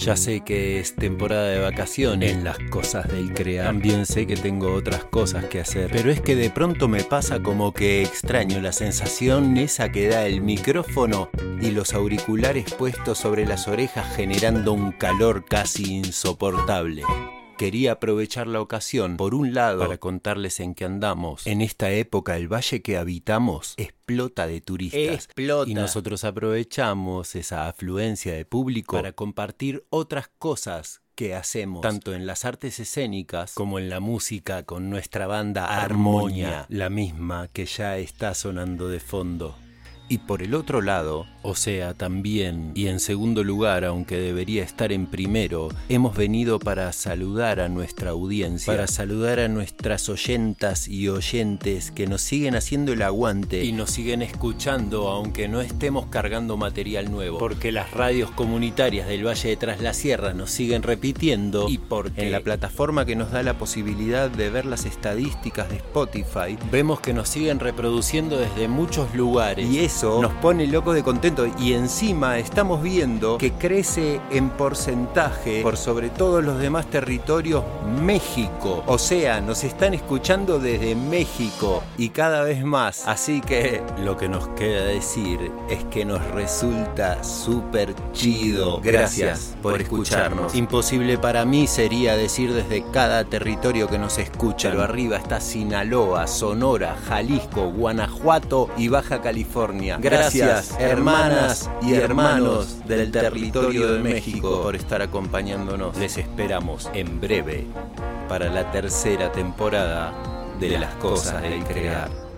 Ya sé que es temporada de vacaciones en las cosas del crear. También sé que tengo otras cosas que hacer. Pero es que de pronto me pasa como que extraño la sensación esa que da el micrófono y los auriculares puestos sobre las orejas generando un calor casi insoportable quería aprovechar la ocasión, por un lado, para contarles en qué andamos. En esta época el valle que habitamos explota de turistas. Explota. Y nosotros aprovechamos esa afluencia de público para compartir otras cosas que hacemos, tanto en las artes escénicas como en la música con nuestra banda Armonia, la misma que ya está sonando de fondo. Y por el otro lado, o sea, también, y en segundo lugar, aunque debería estar en primero, hemos venido para saludar a nuestra audiencia, para saludar a nuestras oyentas y oyentes que nos siguen haciendo el aguante y nos siguen escuchando aunque no estemos cargando material nuevo, porque las radios comunitarias del Valle de Tras la Sierra nos siguen repitiendo y porque en la plataforma que nos da la posibilidad de ver las estadísticas de Spotify, vemos que nos siguen reproduciendo desde muchos lugares. Y nos pone loco de contento y encima estamos viendo que crece en porcentaje por sobre todos los demás territorios México. O sea, nos están escuchando desde México y cada vez más. Así que lo que nos queda decir es que nos resulta súper chido. Gracias por escucharnos. Imposible para mí sería decir desde cada territorio que nos escucha. Pero arriba está Sinaloa, Sonora, Jalisco, Guanajuato y Baja California. Gracias, hermanas y hermanos del territorio de México, por estar acompañándonos. Les esperamos en breve para la tercera temporada de las cosas del crear.